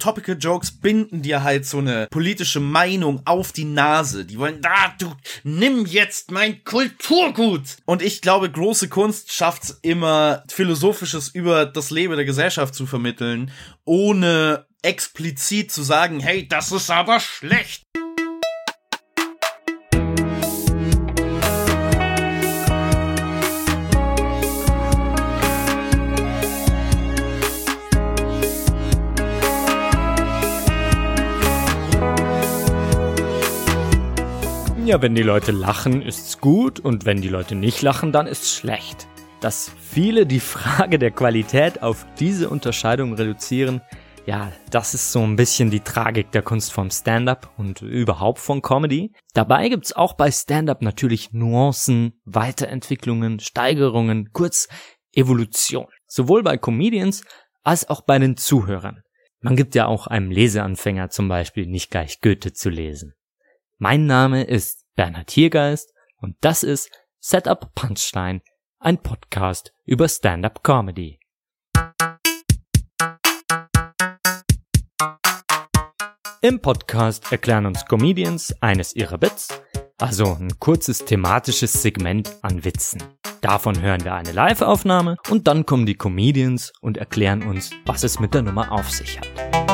Topical Jokes binden dir halt so eine politische Meinung auf die Nase. Die wollen, da, du, nimm jetzt mein Kulturgut. Und ich glaube, große Kunst schafft immer, Philosophisches über das Leben der Gesellschaft zu vermitteln, ohne explizit zu sagen, hey, das ist aber schlecht. Ja, wenn die Leute lachen, ist's gut und wenn die Leute nicht lachen, dann ist's schlecht. Dass viele die Frage der Qualität auf diese Unterscheidung reduzieren, ja, das ist so ein bisschen die Tragik der Kunst vom Stand-up und überhaupt von Comedy. Dabei gibt's auch bei Stand-up natürlich Nuancen, Weiterentwicklungen, Steigerungen, kurz Evolution. Sowohl bei Comedians als auch bei den Zuhörern. Man gibt ja auch einem Leseanfänger zum Beispiel nicht gleich Goethe zu lesen. Mein Name ist Bernhard Hiergeist und das ist Setup Punchline, ein Podcast über Stand-up Comedy. Im Podcast erklären uns Comedians eines ihrer Bits, also ein kurzes thematisches Segment an Witzen. Davon hören wir eine Live-Aufnahme und dann kommen die Comedians und erklären uns, was es mit der Nummer auf sich hat.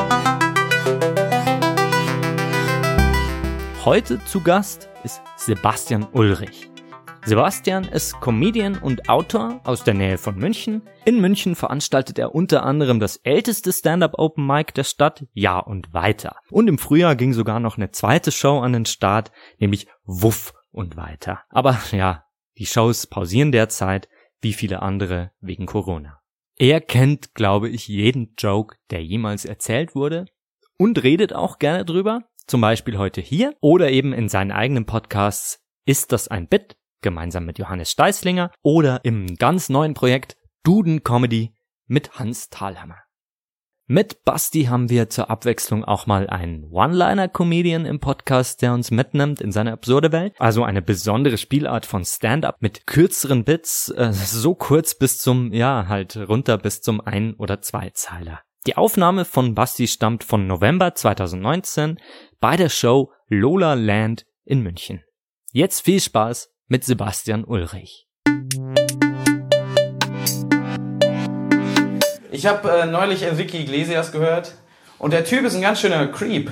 Heute zu Gast ist Sebastian Ulrich. Sebastian ist Comedian und Autor aus der Nähe von München. In München veranstaltet er unter anderem das älteste Stand-up Open Mic der Stadt, Ja und weiter. Und im Frühjahr ging sogar noch eine zweite Show an den Start, nämlich Wuff und weiter. Aber ja, die Shows pausieren derzeit, wie viele andere wegen Corona. Er kennt, glaube ich, jeden Joke, der jemals erzählt wurde und redet auch gerne drüber zum Beispiel heute hier oder eben in seinen eigenen Podcasts Ist das ein Bit? gemeinsam mit Johannes Steißlinger oder im ganz neuen Projekt Duden Comedy mit Hans Thalhammer. Mit Basti haben wir zur Abwechslung auch mal einen One-Liner-Comedian im Podcast, der uns mitnimmt in seine absurde Welt. Also eine besondere Spielart von Stand-up mit kürzeren Bits, äh, so kurz bis zum, ja, halt runter bis zum Ein- oder Zweizeiler. Die Aufnahme von Basti stammt von November 2019 bei der Show Lola Land in München. Jetzt viel Spaß mit Sebastian Ulrich. Ich habe äh, neulich Enrique Iglesias gehört und der Typ ist ein ganz schöner Creep.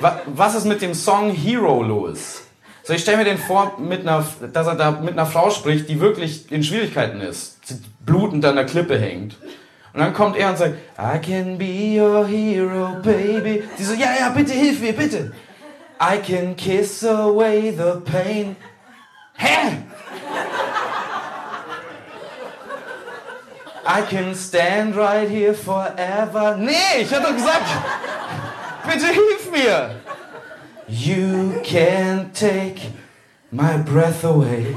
Was, was ist mit dem Song Hero los? So, ich stelle mir den vor, einer, dass er da mit einer Frau spricht, die wirklich in Schwierigkeiten ist, blutend an der Klippe hängt. Und dann kommt er und sagt, I can be your hero, baby. Sie so, ja, ja, bitte hilf mir, bitte. I can kiss away the pain. Hä? I can stand right here forever. Nee, ich doch gesagt, bitte hilf mir. You can take my breath away.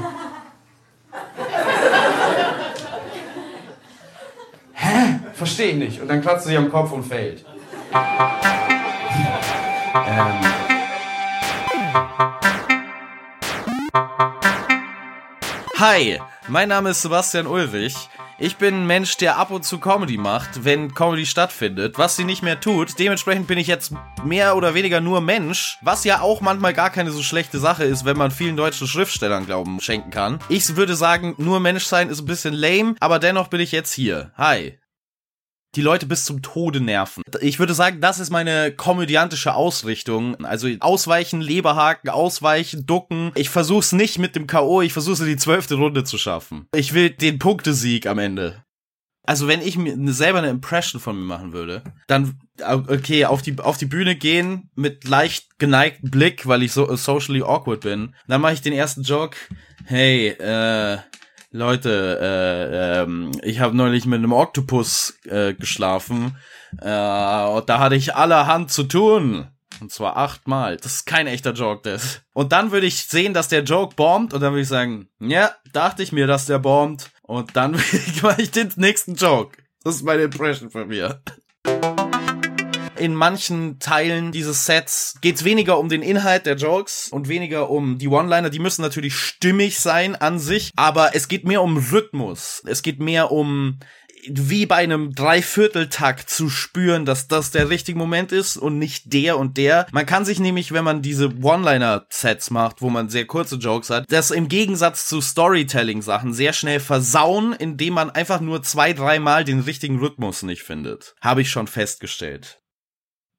Verstehe ich nicht. Und dann kratzt sie am Kopf und fällt. ähm. Hi, mein Name ist Sebastian Ulrich. Ich bin ein Mensch, der ab und zu Comedy macht, wenn Comedy stattfindet, was sie nicht mehr tut. Dementsprechend bin ich jetzt mehr oder weniger nur Mensch, was ja auch manchmal gar keine so schlechte Sache ist, wenn man vielen deutschen Schriftstellern Glauben schenken kann. Ich würde sagen, nur Mensch sein ist ein bisschen lame, aber dennoch bin ich jetzt hier. Hi die Leute bis zum Tode nerven. Ich würde sagen, das ist meine komödiantische Ausrichtung. Also ausweichen, Leberhaken, ausweichen, ducken. Ich versuch's nicht mit dem K.O., ich versuch's in die zwölfte Runde zu schaffen. Ich will den Punktesieg am Ende. Also wenn ich mir selber eine Impression von mir machen würde, dann okay, auf die auf die Bühne gehen mit leicht geneigtem Blick, weil ich so socially awkward bin. Dann mache ich den ersten Joke. Hey, äh Leute, äh, ähm, ich habe neulich mit einem Oktopus äh, geschlafen. Äh, und da hatte ich allerhand zu tun. Und zwar achtmal. Das ist kein echter Joke, das. Und dann würde ich sehen, dass der Joke bombt und dann würde ich sagen, ja, dachte ich mir, dass der bombt. Und dann mache ich den nächsten Joke. Das ist meine Impression von mir in manchen Teilen dieses Sets geht's weniger um den Inhalt der Jokes und weniger um die One-Liner. Die müssen natürlich stimmig sein an sich, aber es geht mehr um Rhythmus. Es geht mehr um wie bei einem Dreivierteltakt zu spüren, dass das der richtige Moment ist und nicht der und der. Man kann sich nämlich, wenn man diese One-Liner-Sets macht, wo man sehr kurze Jokes hat, das im Gegensatz zu Storytelling-Sachen sehr schnell versauen, indem man einfach nur zwei, dreimal den richtigen Rhythmus nicht findet. Habe ich schon festgestellt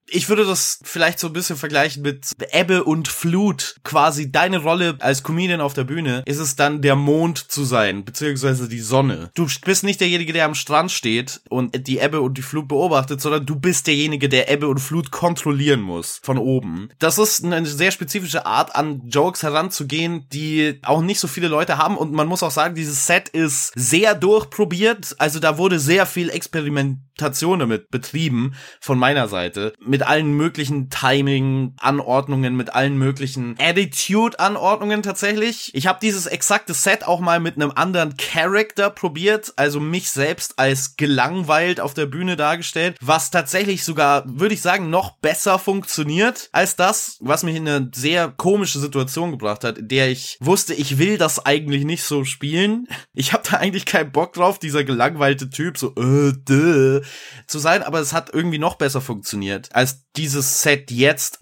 ich würde das vielleicht so ein bisschen vergleichen mit Ebbe und Flut. Quasi deine Rolle als Comedian auf der Bühne ist es dann der Mond zu sein, beziehungsweise die Sonne. Du bist nicht derjenige, der am Strand steht und die Ebbe und die Flut beobachtet, sondern du bist derjenige, der Ebbe und Flut kontrollieren muss von oben. Das ist eine sehr spezifische Art an Jokes heranzugehen, die auch nicht so viele Leute haben und man muss auch sagen, dieses Set ist sehr durchprobiert. Also da wurde sehr viel Experimentation damit betrieben von meiner Seite mit allen möglichen Timing-Anordnungen, mit allen möglichen Attitude-Anordnungen tatsächlich. Ich habe dieses exakte Set auch mal mit einem anderen Character probiert, also mich selbst als gelangweilt auf der Bühne dargestellt, was tatsächlich sogar, würde ich sagen, noch besser funktioniert als das, was mich in eine sehr komische Situation gebracht hat, in der ich wusste, ich will das eigentlich nicht so spielen. Ich habe da eigentlich keinen Bock drauf, dieser gelangweilte Typ so äh, duh, zu sein, aber es hat irgendwie noch besser funktioniert als als dieses Set jetzt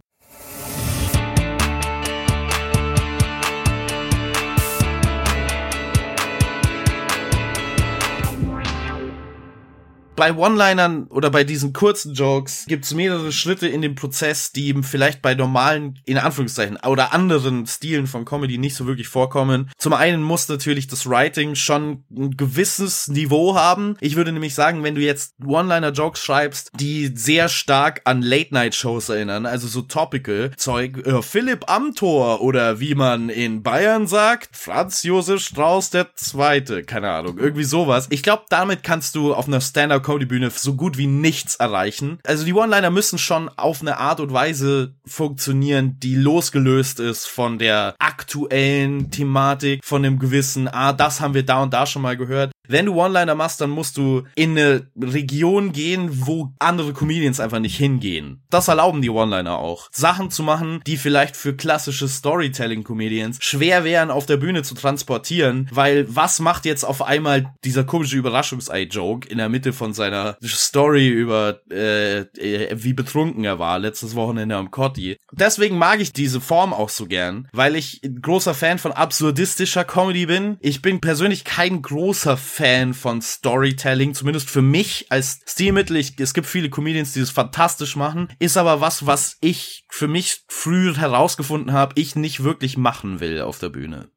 bei One-Linern oder bei diesen kurzen Jokes gibt es mehrere Schritte in dem Prozess, die eben vielleicht bei normalen, in Anführungszeichen, oder anderen Stilen von Comedy nicht so wirklich vorkommen. Zum einen muss natürlich das Writing schon ein gewisses Niveau haben. Ich würde nämlich sagen, wenn du jetzt One-Liner-Jokes schreibst, die sehr stark an Late-Night-Shows erinnern, also so topical Zeug, äh, Philipp Amthor oder wie man in Bayern sagt, Franz Josef Strauß der Zweite, keine Ahnung, irgendwie sowas. Ich glaube, damit kannst du auf einer Stand-up Cody-Bühne so gut wie nichts erreichen. Also die One-Liner müssen schon auf eine Art und Weise funktionieren, die losgelöst ist von der aktuellen Thematik, von dem gewissen, ah, das haben wir da und da schon mal gehört. Wenn du One-Liner machst, dann musst du in eine Region gehen, wo andere Comedians einfach nicht hingehen. Das erlauben die One-Liner auch. Sachen zu machen, die vielleicht für klassische Storytelling-Comedians schwer wären, auf der Bühne zu transportieren, weil was macht jetzt auf einmal dieser komische Überraschungsei-Joke in der Mitte von seiner Story über äh, äh, wie betrunken er war letztes Wochenende am Cotti. Deswegen mag ich diese Form auch so gern, weil ich großer Fan von absurdistischer Comedy bin. Ich bin persönlich kein großer Fan von Storytelling, zumindest für mich als Stilmittel. Ich, es gibt viele Comedians, die das fantastisch machen, ist aber was, was ich für mich früh herausgefunden habe, ich nicht wirklich machen will auf der Bühne.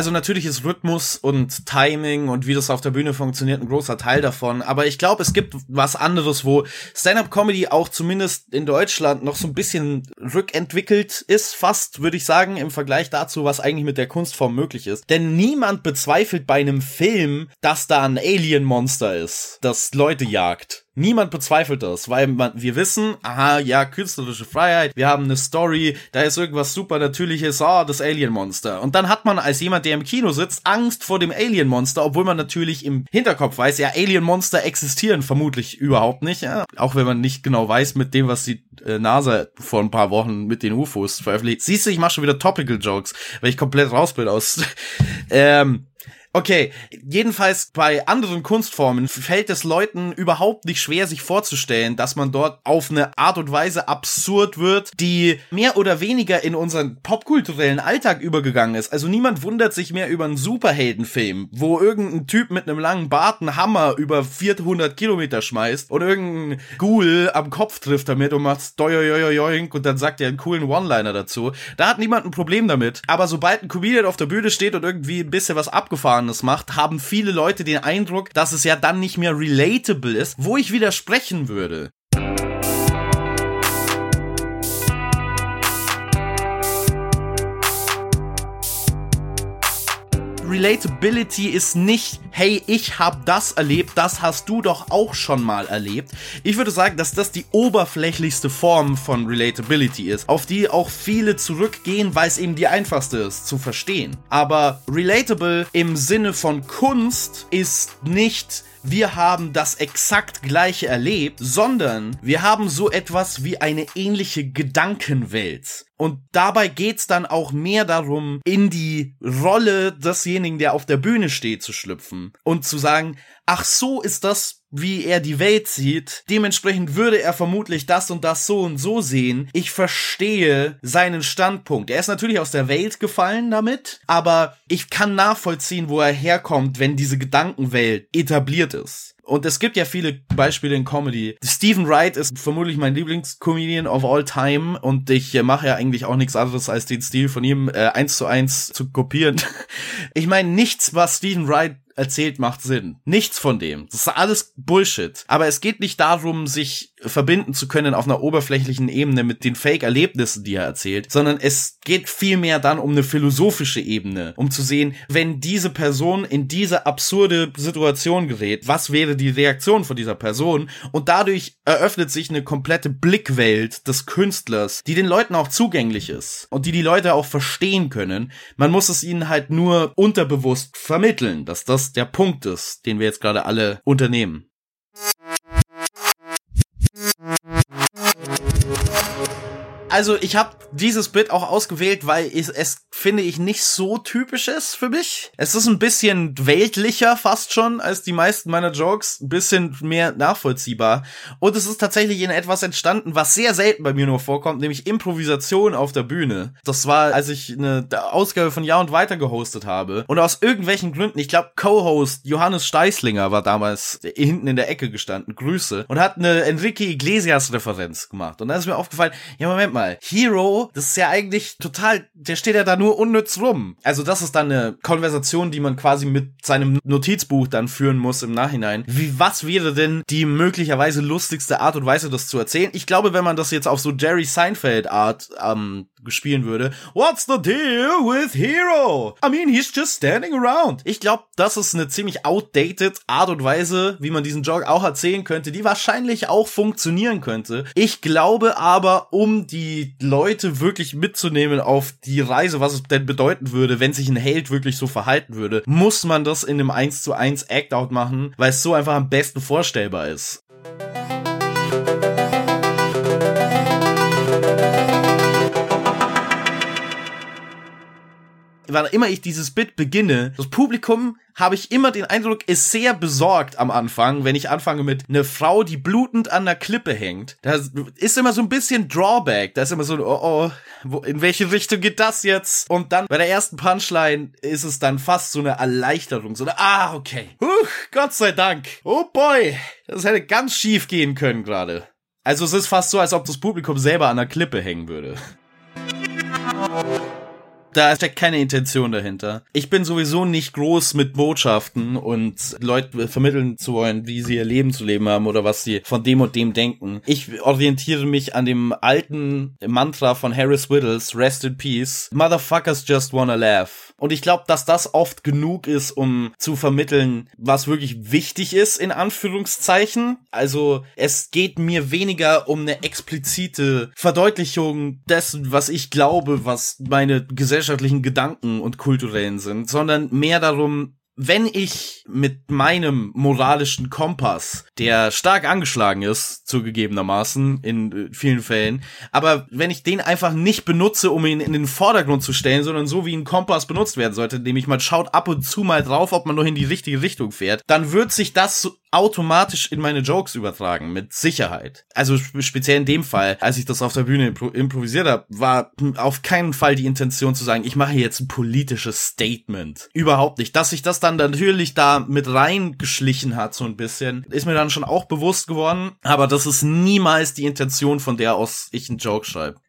Also natürlich ist Rhythmus und Timing und wie das auf der Bühne funktioniert ein großer Teil davon. Aber ich glaube, es gibt was anderes, wo Stand-up-Comedy auch zumindest in Deutschland noch so ein bisschen rückentwickelt ist, fast, würde ich sagen, im Vergleich dazu, was eigentlich mit der Kunstform möglich ist. Denn niemand bezweifelt bei einem Film, dass da ein Alien-Monster ist, das Leute jagt. Niemand bezweifelt das, weil man, wir wissen, aha, ja, künstlerische Freiheit, wir haben eine Story, da ist irgendwas super natürliches, ah, oh, das Alien-Monster. Und dann hat man als jemand, der im Kino sitzt, Angst vor dem Alien-Monster, obwohl man natürlich im Hinterkopf weiß, ja, Alien-Monster existieren vermutlich überhaupt nicht, ja. Auch wenn man nicht genau weiß, mit dem, was die äh, NASA vor ein paar Wochen mit den UFOs veröffentlicht. Siehst du, ich mache schon wieder Topical Jokes, weil ich komplett raus bin aus. ähm, Okay, jedenfalls bei anderen Kunstformen fällt es Leuten überhaupt nicht schwer, sich vorzustellen, dass man dort auf eine Art und Weise absurd wird, die mehr oder weniger in unseren popkulturellen Alltag übergegangen ist. Also niemand wundert sich mehr über einen Superheldenfilm, wo irgendein Typ mit einem langen Bart einen Hammer über 400 Kilometer schmeißt und irgendein Ghoul am Kopf trifft damit und macht doioioioink und dann sagt er einen coolen One-Liner dazu. Da hat niemand ein Problem damit. Aber sobald ein Comedian auf der Bühne steht und irgendwie ein bisschen was abgefahren Abgefahrenes macht, haben viele Leute den Eindruck, dass es ja dann nicht mehr relatable ist, wo ich widersprechen würde. Relatability ist nicht, hey, ich hab das erlebt, das hast du doch auch schon mal erlebt. Ich würde sagen, dass das die oberflächlichste Form von Relatability ist, auf die auch viele zurückgehen, weil es eben die einfachste ist zu verstehen. Aber relatable im Sinne von Kunst ist nicht wir haben das exakt gleiche erlebt, sondern wir haben so etwas wie eine ähnliche Gedankenwelt. Und dabei geht's dann auch mehr darum, in die Rolle desjenigen, der auf der Bühne steht, zu schlüpfen und zu sagen, ach so ist das, wie er die Welt sieht. Dementsprechend würde er vermutlich das und das so und so sehen. Ich verstehe seinen Standpunkt. Er ist natürlich aus der Welt gefallen damit, aber ich kann nachvollziehen, wo er herkommt, wenn diese Gedankenwelt etabliert ist. Und es gibt ja viele Beispiele in Comedy. Stephen Wright ist vermutlich mein Lieblingscomedian of all time und ich äh, mache ja eigentlich auch nichts anderes, als den Stil von ihm äh, eins zu eins zu kopieren. ich meine, nichts, was Stephen Wright erzählt, macht Sinn. Nichts von dem. Das ist alles Bullshit. Aber es geht nicht darum, sich verbinden zu können auf einer oberflächlichen Ebene mit den Fake-Erlebnissen, die er erzählt, sondern es geht vielmehr dann um eine philosophische Ebene, um zu sehen, wenn diese Person in diese absurde Situation gerät, was wäre die Reaktion von dieser Person? Und dadurch eröffnet sich eine komplette Blickwelt des Künstlers, die den Leuten auch zugänglich ist und die die Leute auch verstehen können. Man muss es ihnen halt nur unterbewusst vermitteln, dass das der Punkt ist, den wir jetzt gerade alle unternehmen. Also ich habe dieses Bit auch ausgewählt, weil es, es finde ich nicht so typisch ist für mich. Es ist ein bisschen weltlicher fast schon als die meisten meiner Jokes, ein bisschen mehr nachvollziehbar. Und es ist tatsächlich in etwas entstanden, was sehr selten bei mir nur vorkommt, nämlich Improvisation auf der Bühne. Das war, als ich eine Ausgabe von Ja und Weiter gehostet habe. Und aus irgendwelchen Gründen, ich glaube Co-Host Johannes Steißlinger war damals hinten in der Ecke gestanden, Grüße. Und hat eine Enrique Iglesias Referenz gemacht. Und da ist mir aufgefallen, ja Moment mal mal, Hero, das ist ja eigentlich total, der steht ja da nur unnütz rum. Also das ist dann eine Konversation, die man quasi mit seinem Notizbuch dann führen muss im Nachhinein. Wie, was wäre denn die möglicherweise lustigste Art und Weise, das zu erzählen? Ich glaube, wenn man das jetzt auf so Jerry Seinfeld Art ähm, spielen würde. What's the deal with Hero? I mean, he's just standing around. Ich glaube, das ist eine ziemlich outdated Art und Weise, wie man diesen Joke auch erzählen könnte, die wahrscheinlich auch funktionieren könnte. Ich glaube aber, um die Leute wirklich mitzunehmen auf die Reise, was es denn bedeuten würde, wenn sich ein Held wirklich so verhalten würde, muss man das in einem 1 zu 1 Act-Out machen, weil es so einfach am besten vorstellbar ist. Wann immer ich dieses Bit beginne, das Publikum habe ich immer den Eindruck, ist sehr besorgt am Anfang, wenn ich anfange mit einer Frau, die blutend an der Klippe hängt. Da ist immer so ein bisschen Drawback. Da ist immer so, oh oh, in welche Richtung geht das jetzt? Und dann bei der ersten Punchline ist es dann fast so eine Erleichterung. So eine, ah, okay. Huch, Gott sei Dank. Oh boy, das hätte ganz schief gehen können gerade. Also es ist fast so, als ob das Publikum selber an der Klippe hängen würde. Da steckt keine Intention dahinter. Ich bin sowieso nicht groß mit Botschaften und Leute vermitteln zu wollen, wie sie ihr Leben zu leben haben oder was sie von dem und dem denken. Ich orientiere mich an dem alten Mantra von Harris Whittles, Rest in Peace. Motherfuckers just wanna laugh. Und ich glaube, dass das oft genug ist, um zu vermitteln, was wirklich wichtig ist, in Anführungszeichen. Also es geht mir weniger um eine explizite Verdeutlichung dessen, was ich glaube, was meine gesellschaftlichen Gedanken und kulturellen sind, sondern mehr darum, wenn ich mit meinem moralischen Kompass, der stark angeschlagen ist, zugegebenermaßen in äh, vielen Fällen, aber wenn ich den einfach nicht benutze, um ihn in den Vordergrund zu stellen, sondern so wie ein Kompass benutzt werden sollte, nämlich man schaut ab und zu mal drauf, ob man noch in die richtige Richtung fährt, dann wird sich das automatisch in meine Jokes übertragen, mit Sicherheit. Also speziell in dem Fall, als ich das auf der Bühne impro improvisiert habe, war auf keinen Fall die Intention zu sagen, ich mache jetzt ein politisches Statement. Überhaupt nicht. Dass sich das dann natürlich da mit reingeschlichen hat, so ein bisschen, ist mir dann schon auch bewusst geworden. Aber das ist niemals die Intention, von der aus ich einen Joke schreibe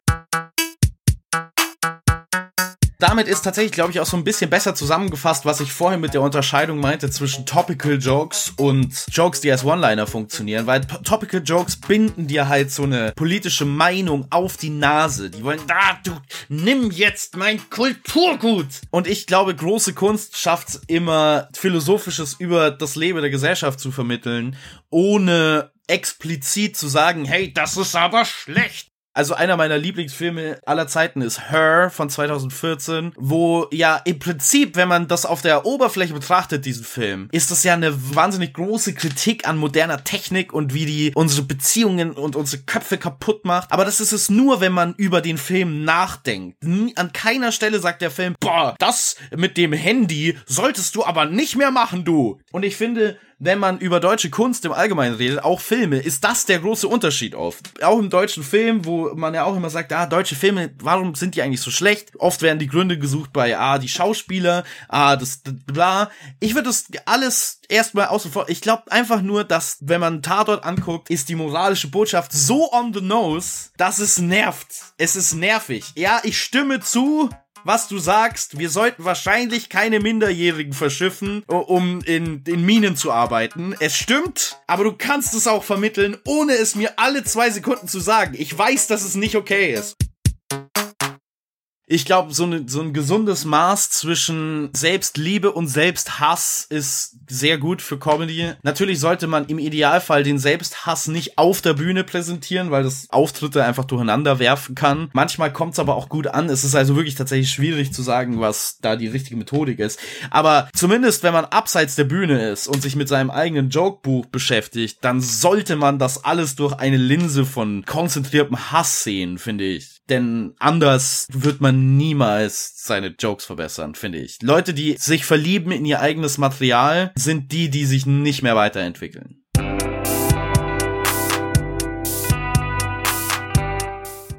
damit ist tatsächlich, glaube ich, auch so ein bisschen besser zusammengefasst, was ich vorhin mit der Unterscheidung meinte zwischen Topical Jokes und Jokes, die als One-Liner funktionieren, weil Topical Jokes binden dir halt so eine politische Meinung auf die Nase. Die wollen, da, du, nimm jetzt mein Kulturgut. Und ich glaube, große Kunst schafft immer, Philosophisches über das Leben der Gesellschaft zu vermitteln, ohne explizit zu sagen, hey, das ist aber schlecht Also einer meiner Lieblingsfilme aller Zeiten ist Her von 2014, wo ja im Prinzip, wenn man das auf der Oberfläche betrachtet, diesen Film, ist das ja eine wahnsinnig große Kritik an moderner Technik und wie die unsere Beziehungen und unsere Köpfe kaputt macht. Aber das ist es nur, wenn man über den Film nachdenkt. An keiner Stelle sagt der Film, boah, das mit dem Handy solltest du aber nicht mehr machen, du. Und ich finde, wenn man über deutsche Kunst im Allgemeinen redet, auch Filme, ist das der große Unterschied oft. Auch im deutschen Film, wo man ja auch immer sagt, ah, deutsche Filme, warum sind die eigentlich so schlecht? Oft werden die Gründe gesucht bei, ah, die Schauspieler, ah, das, bla. Ich würde das alles erstmal außen vor. Ich glaube einfach nur, dass, wenn man Tatort anguckt, ist die moralische Botschaft so on the nose, dass es nervt. Es ist nervig. Ja, ich stimme zu, was du sagst. Wir sollten wahrscheinlich keine Minderjährigen verschiffen, um in, in Minen zu arbeiten. Es stimmt, aber du kannst es auch vermitteln, ohne es mir alle zwei Sekunden zu sagen. Ich weiß, dass es nicht okay ist ich glaube, so, ne, so ein gesundes Maß zwischen Selbstliebe und Selbsthass ist sehr gut für Comedy. Natürlich sollte man im Idealfall den Selbsthass nicht auf der Bühne präsentieren, weil das Auftritte einfach durcheinander werfen kann. Manchmal kommt es aber auch gut an. Es ist also wirklich tatsächlich schwierig zu sagen, was da die richtige Methodik ist. Aber zumindest, wenn man abseits der Bühne ist und sich mit seinem eigenen Jokebuch beschäftigt, dann sollte man das alles durch eine Linse von konzentriertem Hass sehen, finde ich. Denn anders wird man niemals seine Jokes verbessern, finde ich. Leute, die sich verlieben in ihr eigenes Material, sind die, die sich nicht mehr weiterentwickeln.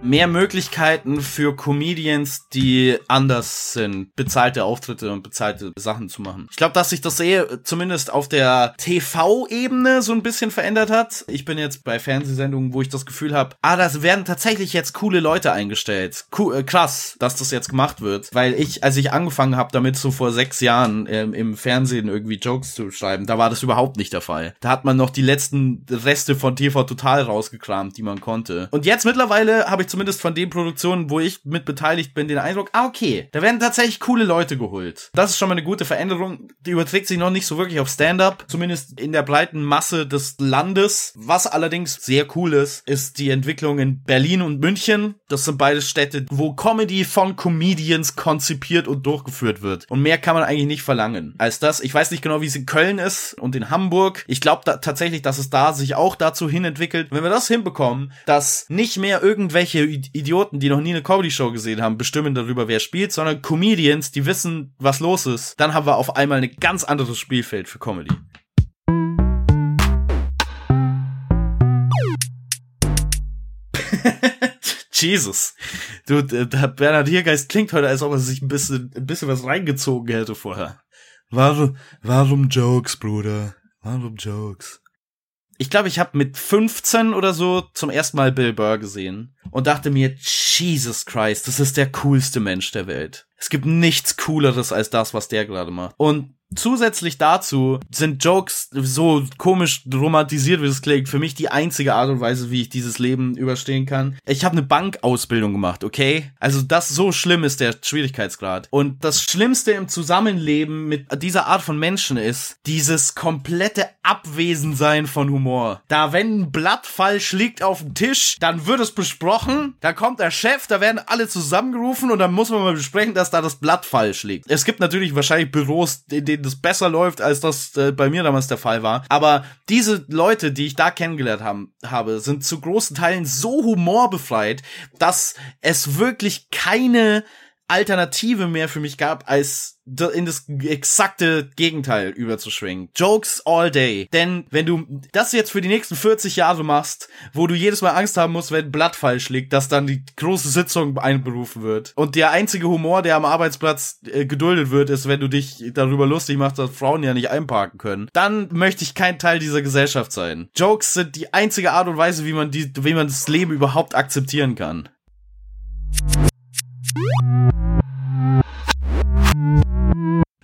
Mehr Möglichkeiten für Comedians, die anders sind, bezahlte Auftritte und bezahlte Sachen zu machen. Ich glaube, dass sich das eh zumindest auf der TV-Ebene so ein bisschen verändert hat. Ich bin jetzt bei Fernsehsendungen, wo ich das Gefühl habe, ah, das werden tatsächlich jetzt coole Leute eingestellt. Cool, äh, krass, dass das jetzt gemacht wird. Weil ich, als ich angefangen habe, damit so vor sechs Jahren ähm, im Fernsehen irgendwie Jokes zu schreiben, da war das überhaupt nicht der Fall. Da hat man noch die letzten Reste von TV Total rausgekramt, die man konnte. Und jetzt mittlerweile habe ich zumindest von den Produktionen, wo ich mit beteiligt bin, den Eindruck, ah, okay, da werden tatsächlich coole Leute geholt. Das ist schon mal eine gute Veränderung. Die überträgt sich noch nicht so wirklich auf Stand-up, zumindest in der breiten Masse des Landes. Was allerdings sehr cool ist, ist die Entwicklung in Berlin und München. Das sind beide Städte, wo Comedy von Comedians konzipiert und durchgeführt wird. Und mehr kann man eigentlich nicht verlangen als das. Ich weiß nicht genau, wie es in Köln ist und in Hamburg. Ich glaube da tatsächlich, dass es da sich auch dazu hin entwickelt. Wenn wir das hinbekommen, dass nicht mehr irgendwelche Idioten, die noch nie eine Comedy-Show gesehen haben, bestimmen darüber, wer spielt, sondern Comedians, die wissen, was los ist. Dann haben wir auf einmal ein ganz anderes Spielfeld für Comedy. Jesus. Du, der Bernhard Hiergeist klingt heute, als ob er sich ein bisschen, ein bisschen was reingezogen hätte vorher. Warum, warum Jokes, Bruder? Warum Jokes? ich glaube, ich habe mit 15 oder so zum ersten Mal Bill Burr gesehen und dachte mir, Jesus Christ, das ist der coolste Mensch der Welt. Es gibt nichts cooleres als das, was der gerade macht. Und zusätzlich dazu sind Jokes so komisch romantisiert, wie es klingt, für mich die einzige Art und Weise, wie ich dieses Leben überstehen kann. Ich habe eine Bankausbildung gemacht, okay? Also das so schlimm ist der Schwierigkeitsgrad. Und das Schlimmste im Zusammenleben mit dieser Art von Menschen ist dieses komplette Abwesensein von Humor. Da wenn ein Blatt falsch liegt auf dem Tisch, dann wird es besprochen, da kommt der Chef, da werden alle zusammengerufen und dann muss man mal besprechen, dass da das Blatt falsch liegt. Es gibt natürlich wahrscheinlich Büros, in denen das besser läuft, als das äh, bei mir damals der Fall war. Aber diese Leute, die ich da kennengelernt haben, habe, sind zu großen Teilen so humorbefreit, dass es wirklich keine Alternative mehr für mich gab, als in das exakte Gegenteil überzuschwingen. Jokes all day. Denn wenn du das jetzt für die nächsten 40 Jahre machst, wo du jedes Mal Angst haben musst, wenn ein Blatt falsch liegt, dass dann die große Sitzung einberufen wird. Und der einzige Humor, der am Arbeitsplatz äh, geduldet wird, ist, wenn du dich darüber lustig machst, dass Frauen ja nicht einparken können. Dann möchte ich kein Teil dieser Gesellschaft sein. Jokes sind die einzige Art und Weise, wie man die, wie man das Leben überhaupt akzeptieren kann.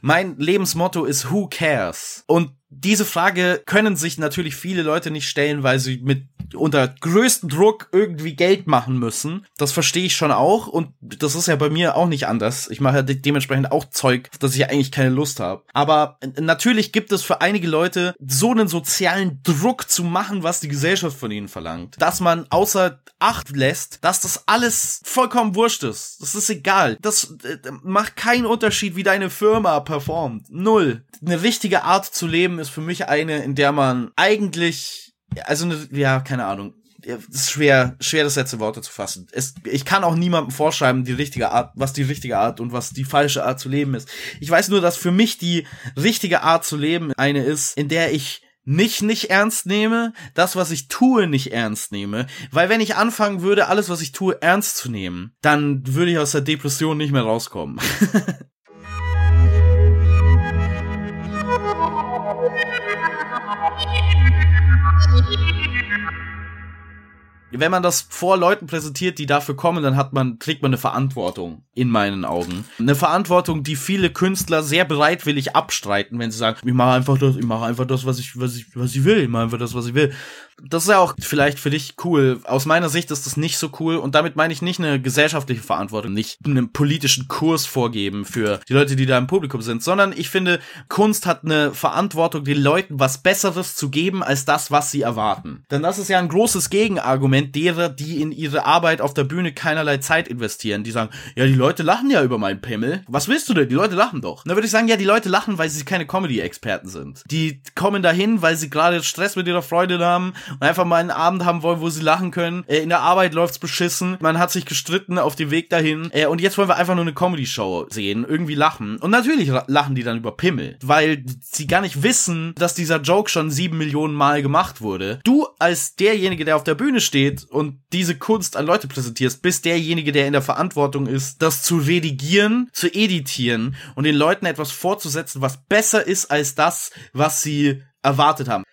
Mein Lebensmotto ist Who cares? Und diese Frage können sich natürlich viele Leute nicht stellen, weil sie mit unter größten Druck irgendwie Geld machen müssen. Das verstehe ich schon auch und das ist ja bei mir auch nicht anders. Ich mache ja de dementsprechend auch Zeug, dass ich eigentlich keine Lust habe. Aber natürlich gibt es für einige Leute so einen sozialen Druck zu machen, was die Gesellschaft von ihnen verlangt, dass man außer Acht lässt, dass das alles vollkommen wurscht ist. Das ist egal. Das äh, macht keinen Unterschied, wie deine Firma performt. Null. Eine richtige Art zu leben ist für mich eine, in der man eigentlich, also eine, ja, keine Ahnung. Ist schwer, schwer das letzte Worte zu fassen. Es, ich kann auch niemandem vorschreiben, die richtige Art, was die richtige Art und was die falsche Art zu leben ist. Ich weiß nur, dass für mich die richtige Art zu leben eine ist, in der ich mich nicht ernst nehme, das, was ich tue, nicht ernst nehme. Weil wenn ich anfangen würde, alles, was ich tue, ernst zu nehmen, dann würde ich aus der Depression nicht mehr rauskommen. wenn man das vor Leuten präsentiert, die dafür kommen, dann hat man, kriegt man eine Verantwortung, in meinen Augen. Eine Verantwortung, die viele Künstler sehr bereitwillig abstreiten, wenn sie sagen, ich mache einfach das, ich mache einfach das, was ich, was ich, was ich will, ich mache einfach das, was ich will das ist ja auch vielleicht für dich cool. Aus meiner Sicht ist das nicht so cool und damit meine ich nicht eine gesellschaftliche Verantwortung, nicht einen politischen Kurs vorgeben für die Leute, die da im Publikum sind, sondern ich finde, Kunst hat eine Verantwortung, den Leuten was Besseres zu geben als das, was sie erwarten. Denn das ist ja ein großes Gegenargument derer, die in ihre Arbeit auf der Bühne keinerlei Zeit investieren. Die sagen, ja, die Leute lachen ja über meinen Pimmel. Was willst du denn? Die Leute lachen doch. Und dann würde ich sagen, ja, die Leute lachen, weil sie keine Comedy-Experten sind. Die kommen dahin, weil sie gerade Stress mit ihrer Freundin haben und einfach mal einen Abend haben wollen, wo sie lachen können. Äh, in der Arbeit läuft's beschissen. Man hat sich gestritten auf dem Weg dahin. Äh, und jetzt wollen wir einfach nur eine Comedy-Show sehen, irgendwie lachen. Und natürlich lachen die dann über Pimmel, weil sie gar nicht wissen, dass dieser Joke schon sieben Millionen Mal gemacht wurde. Du als derjenige, der auf der Bühne steht und diese Kunst an Leute präsentierst, bist derjenige, der in der Verantwortung ist, das zu redigieren, zu editieren und den Leuten etwas vorzusetzen, was besser ist als das, was sie erwartet haben.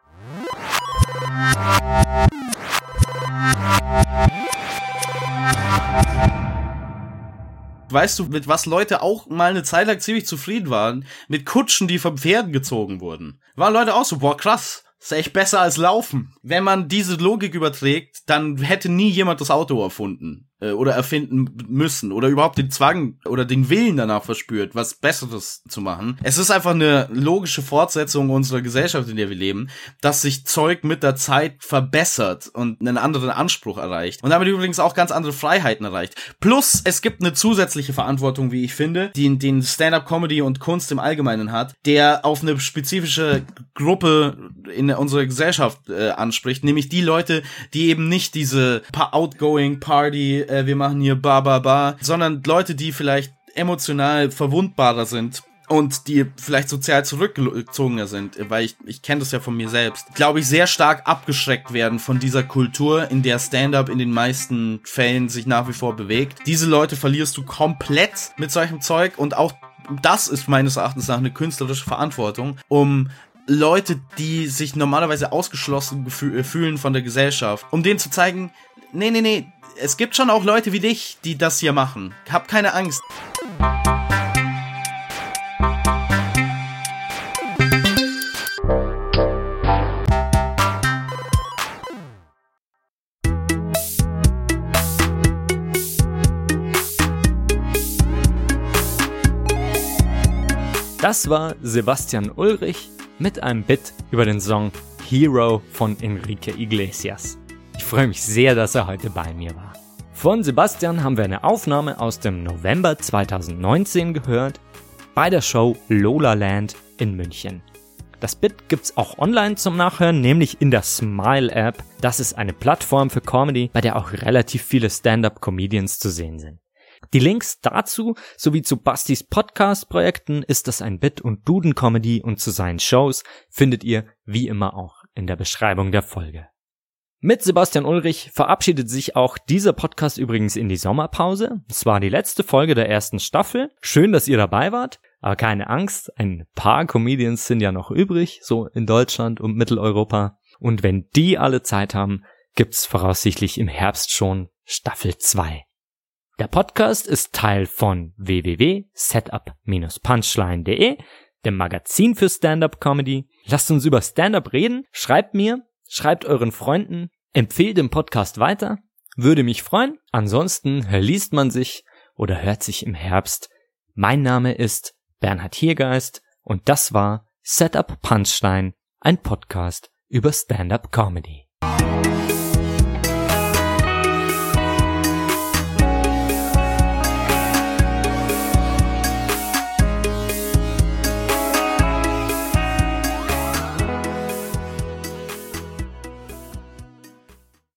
Weißt du, mit was Leute auch mal eine Zeit lang ziemlich zufrieden waren? Mit Kutschen, die vom Pferden gezogen wurden. Waren Leute auch so, boah, krass, ist echt besser als Laufen. Wenn man diese Logik überträgt, dann hätte nie jemand das Auto erfunden äh, oder erfinden müssen oder überhaupt den Zwang oder den Willen danach verspürt, was Besseres zu machen. Es ist einfach eine logische Fortsetzung unserer Gesellschaft, in der wir leben, dass sich Zeug mit der Zeit verbessert und einen anderen Anspruch erreicht. Und damit übrigens auch ganz andere Freiheiten erreicht. Plus, es gibt eine zusätzliche Verantwortung, wie ich finde, die den Stand-up-Comedy und Kunst im Allgemeinen hat, der auf eine spezifische Gruppe in unserer Gesellschaft äh, anspricht, nämlich die Leute, die eben nicht diese outgoing Party äh, wir machen hier ba ba ba, sondern Leute, die vielleicht emotional verwundbarer sind und die vielleicht sozial zurückgezogener sind, weil ich, ich kenne das ja von mir selbst, glaube ich, sehr stark abgeschreckt werden von dieser Kultur, in der Stand-up in den meisten Fällen sich nach wie vor bewegt. Diese Leute verlierst du komplett mit solchem Zeug und auch das ist meines Erachtens nach eine künstlerische Verantwortung, um Leute, die sich normalerweise ausgeschlossen fühlen von der Gesellschaft, um denen zu zeigen, nee, nee, nee, es gibt schon auch Leute wie dich, die das hier machen. Hab keine Angst. Das war Sebastian Ulrich mit einem Bit über den Song Hero von Enrique Iglesias. Ich freue mich sehr, dass er heute bei mir war. Von Sebastian haben wir eine Aufnahme aus dem November 2019 gehört bei der Show Lola Land in München. Das Bit gibt's auch online zum Nachhören, nämlich in der Smile App. Das ist eine Plattform für Comedy, bei der auch relativ viele Stand-up-Comedians zu sehen sind. Die Links dazu sowie zu Bastis Podcast-Projekten ist das ein Bit und Duden Comedy und zu seinen Shows findet ihr wie immer auch in der Beschreibung der Folge. Mit Sebastian Ulrich verabschiedet sich auch dieser Podcast übrigens in die Sommerpause. Es war die letzte Folge der ersten Staffel. Schön, dass ihr dabei wart. Aber keine Angst, ein paar Comedians sind ja noch übrig, so in Deutschland und Mitteleuropa. Und wenn die alle Zeit haben, gibt's voraussichtlich im Herbst schon Staffel 2. Der Podcast ist Teil von www.setup-punchline.de, dem Magazin für Stand-up Comedy. Lasst uns über Stand-up reden. Schreibt mir, Schreibt euren Freunden, Empfehle den Podcast weiter, würde mich freuen. Ansonsten liest man sich oder hört sich im Herbst. Mein Name ist Bernhard Hiergeist und das war Setup Punchline, ein Podcast über Stand-up Comedy.